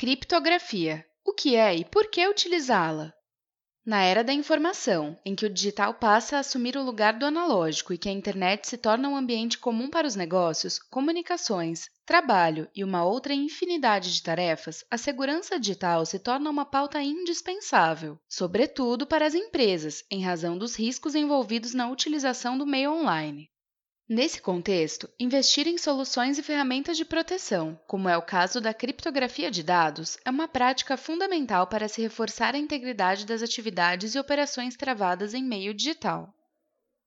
Criptografia. O que é e por que utilizá-la? Na era da informação, em que o digital passa a assumir o lugar do analógico e que a internet se torna um ambiente comum para os negócios, comunicações, trabalho e uma outra infinidade de tarefas, a segurança digital se torna uma pauta indispensável, sobretudo para as empresas, em razão dos riscos envolvidos na utilização do meio online. Nesse contexto, investir em soluções e ferramentas de proteção, como é o caso da criptografia de dados, é uma prática fundamental para se reforçar a integridade das atividades e operações travadas em meio digital.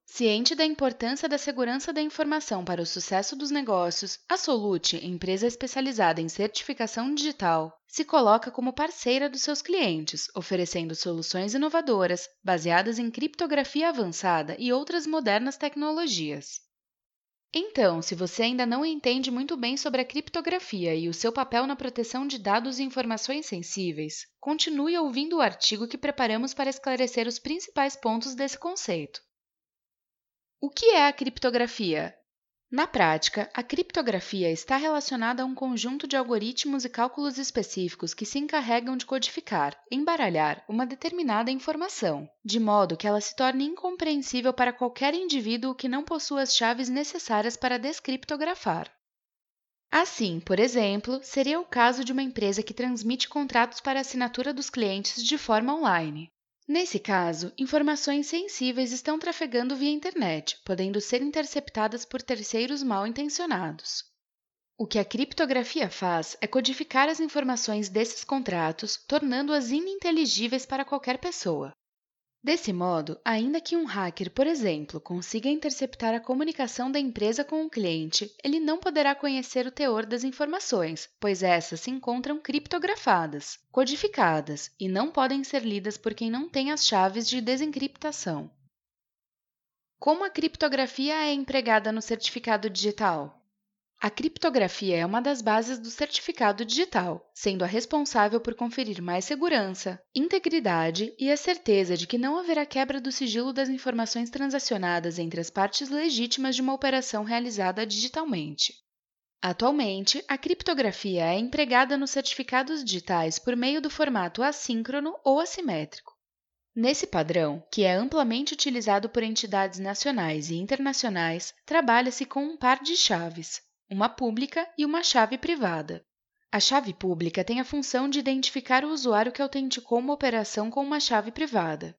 Ciente da importância da segurança da informação para o sucesso dos negócios, a Solute, empresa especializada em certificação digital, se coloca como parceira dos seus clientes, oferecendo soluções inovadoras baseadas em criptografia avançada e outras modernas tecnologias. Então, se você ainda não entende muito bem sobre a criptografia e o seu papel na proteção de dados e informações sensíveis, continue ouvindo o artigo que preparamos para esclarecer os principais pontos desse conceito. O que é a criptografia? Na prática, a criptografia está relacionada a um conjunto de algoritmos e cálculos específicos que se encarregam de codificar, embaralhar uma determinada informação, de modo que ela se torne incompreensível para qualquer indivíduo que não possua as chaves necessárias para descriptografar. Assim, por exemplo, seria o caso de uma empresa que transmite contratos para assinatura dos clientes de forma online. Nesse caso, informações sensíveis estão trafegando via internet, podendo ser interceptadas por terceiros mal intencionados. O que a criptografia faz é codificar as informações desses contratos, tornando-as ininteligíveis para qualquer pessoa. Desse modo, ainda que um hacker, por exemplo, consiga interceptar a comunicação da empresa com o cliente, ele não poderá conhecer o teor das informações, pois essas se encontram criptografadas, codificadas e não podem ser lidas por quem não tem as chaves de desencriptação. Como a criptografia é empregada no certificado digital? A criptografia é uma das bases do certificado digital, sendo a responsável por conferir mais segurança, integridade e a certeza de que não haverá quebra do sigilo das informações transacionadas entre as partes legítimas de uma operação realizada digitalmente. Atualmente, a criptografia é empregada nos certificados digitais por meio do formato assíncrono ou assimétrico. Nesse padrão, que é amplamente utilizado por entidades nacionais e internacionais, trabalha-se com um par de chaves, uma pública e uma chave privada. A chave pública tem a função de identificar o usuário que autenticou uma operação com uma chave privada.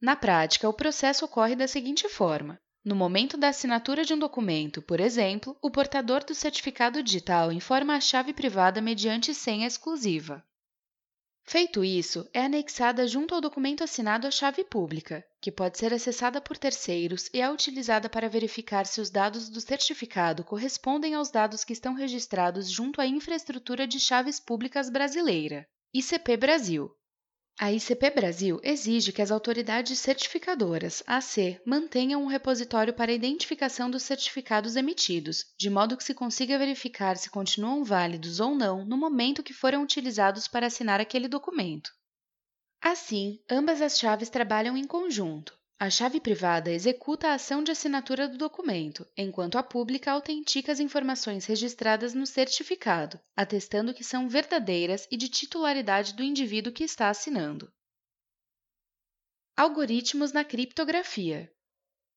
Na prática, o processo ocorre da seguinte forma: no momento da assinatura de um documento, por exemplo, o portador do certificado digital informa a chave privada mediante senha exclusiva. Feito isso, é anexada junto ao documento assinado a chave pública, que pode ser acessada por terceiros e é utilizada para verificar se os dados do certificado correspondem aos dados que estão registrados junto à infraestrutura de chaves públicas brasileira, ICP Brasil, a ICP Brasil exige que as autoridades certificadoras, AC, mantenham um repositório para identificação dos certificados emitidos, de modo que se consiga verificar se continuam válidos ou não no momento que foram utilizados para assinar aquele documento. Assim, ambas as chaves trabalham em conjunto. A chave privada executa a ação de assinatura do documento, enquanto a pública autentica as informações registradas no certificado, atestando que são verdadeiras e de titularidade do indivíduo que está assinando. Algoritmos na criptografia.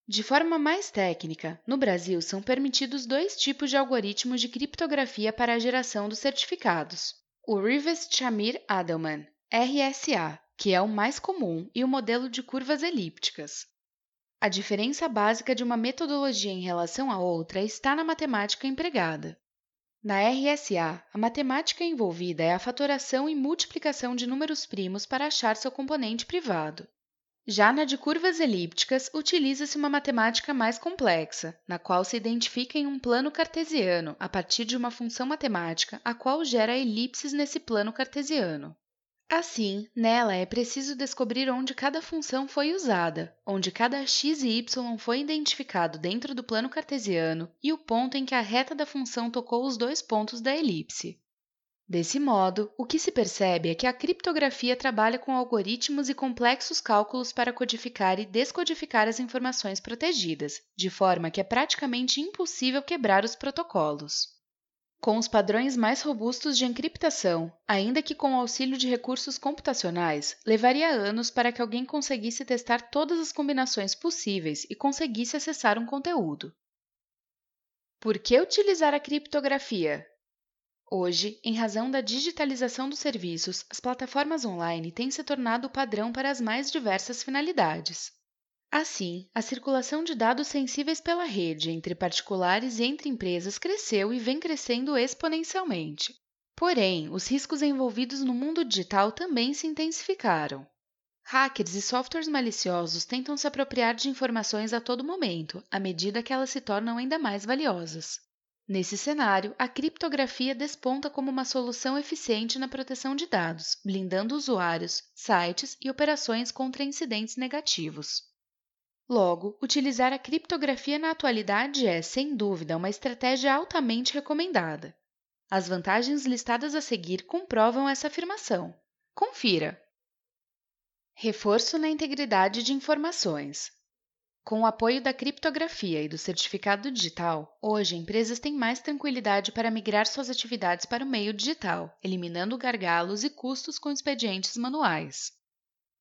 De forma mais técnica, no Brasil são permitidos dois tipos de algoritmos de criptografia para a geração dos certificados: o Rivest-Shamir-Adelman, RSA, que é o mais comum, e o modelo de curvas elípticas. A diferença básica de uma metodologia em relação à outra está na matemática empregada. Na RSA, a matemática envolvida é a fatoração e multiplicação de números primos para achar seu componente privado. Já na de curvas elípticas, utiliza-se uma matemática mais complexa, na qual se identifica em um plano cartesiano a partir de uma função matemática a qual gera elipses nesse plano cartesiano. Assim, nela é preciso descobrir onde cada função foi usada, onde cada x e y foi identificado dentro do plano cartesiano e o ponto em que a reta da função tocou os dois pontos da elipse. Desse modo, o que se percebe é que a criptografia trabalha com algoritmos e complexos cálculos para codificar e descodificar as informações protegidas, de forma que é praticamente impossível quebrar os protocolos. Com os padrões mais robustos de encriptação, ainda que com auxílio de recursos computacionais, levaria anos para que alguém conseguisse testar todas as combinações possíveis e conseguisse acessar um conteúdo. Por que utilizar a criptografia? Hoje, em razão da digitalização dos serviços, as plataformas online têm se tornado o padrão para as mais diversas finalidades. Assim, a circulação de dados sensíveis pela rede entre particulares e entre empresas cresceu e vem crescendo exponencialmente. Porém, os riscos envolvidos no mundo digital também se intensificaram. Hackers e softwares maliciosos tentam se apropriar de informações a todo momento, à medida que elas se tornam ainda mais valiosas. Nesse cenário, a criptografia desponta como uma solução eficiente na proteção de dados, blindando usuários, sites e operações contra incidentes negativos. Logo, utilizar a criptografia na atualidade é, sem dúvida, uma estratégia altamente recomendada. As vantagens listadas a seguir comprovam essa afirmação. Confira! Reforço na integridade de informações. Com o apoio da criptografia e do certificado digital, hoje empresas têm mais tranquilidade para migrar suas atividades para o meio digital, eliminando gargalos e custos com expedientes manuais.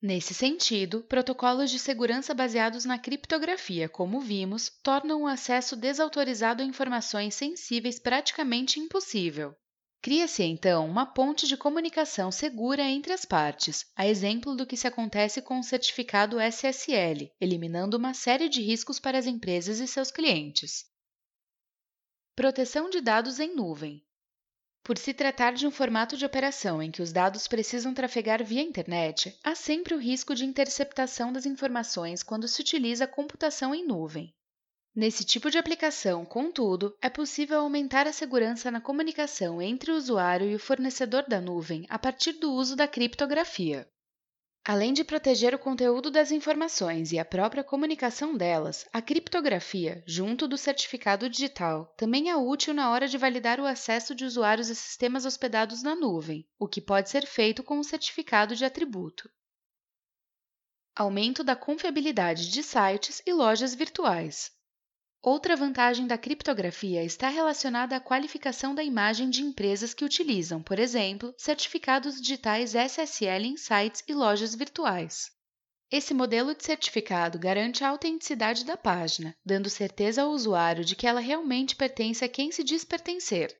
Nesse sentido, protocolos de segurança baseados na criptografia, como vimos, tornam o acesso desautorizado a informações sensíveis praticamente impossível. Cria-se então uma ponte de comunicação segura entre as partes, a exemplo do que se acontece com o certificado SSL, eliminando uma série de riscos para as empresas e seus clientes. Proteção de dados em nuvem. Por se tratar de um formato de operação em que os dados precisam trafegar via internet, há sempre o risco de interceptação das informações quando se utiliza computação em nuvem. Nesse tipo de aplicação, contudo, é possível aumentar a segurança na comunicação entre o usuário e o fornecedor da nuvem a partir do uso da criptografia. Além de proteger o conteúdo das informações e a própria comunicação delas, a criptografia, junto do certificado digital, também é útil na hora de validar o acesso de usuários a sistemas hospedados na nuvem, o que pode ser feito com o certificado de atributo. Aumento da confiabilidade de sites e lojas virtuais. Outra vantagem da criptografia está relacionada à qualificação da imagem de empresas que utilizam, por exemplo, certificados digitais SSL em sites e lojas virtuais. Esse modelo de certificado garante a autenticidade da página, dando certeza ao usuário de que ela realmente pertence a quem se diz pertencer.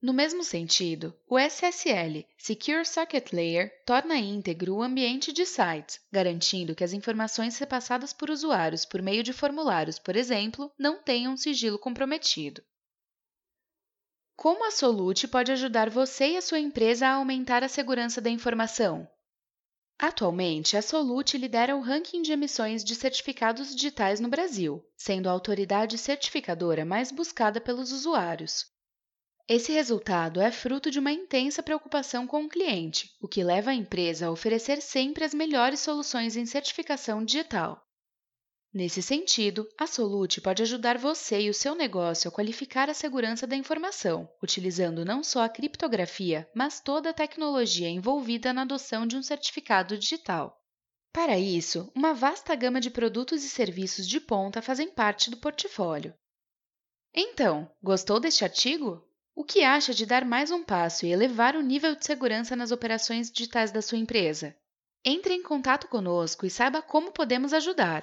No mesmo sentido, o SSL, Secure Socket Layer, torna íntegro o ambiente de sites, garantindo que as informações repassadas por usuários por meio de formulários, por exemplo, não tenham sigilo comprometido. Como a Solute pode ajudar você e a sua empresa a aumentar a segurança da informação? Atualmente, a Solute lidera o ranking de emissões de certificados digitais no Brasil, sendo a autoridade certificadora mais buscada pelos usuários. Esse resultado é fruto de uma intensa preocupação com o cliente, o que leva a empresa a oferecer sempre as melhores soluções em certificação digital. Nesse sentido, a Solute pode ajudar você e o seu negócio a qualificar a segurança da informação, utilizando não só a criptografia, mas toda a tecnologia envolvida na adoção de um certificado digital. Para isso, uma vasta gama de produtos e serviços de ponta fazem parte do portfólio. Então, gostou deste artigo? O que acha de dar mais um passo e elevar o nível de segurança nas operações digitais da sua empresa? Entre em contato conosco e saiba como podemos ajudar.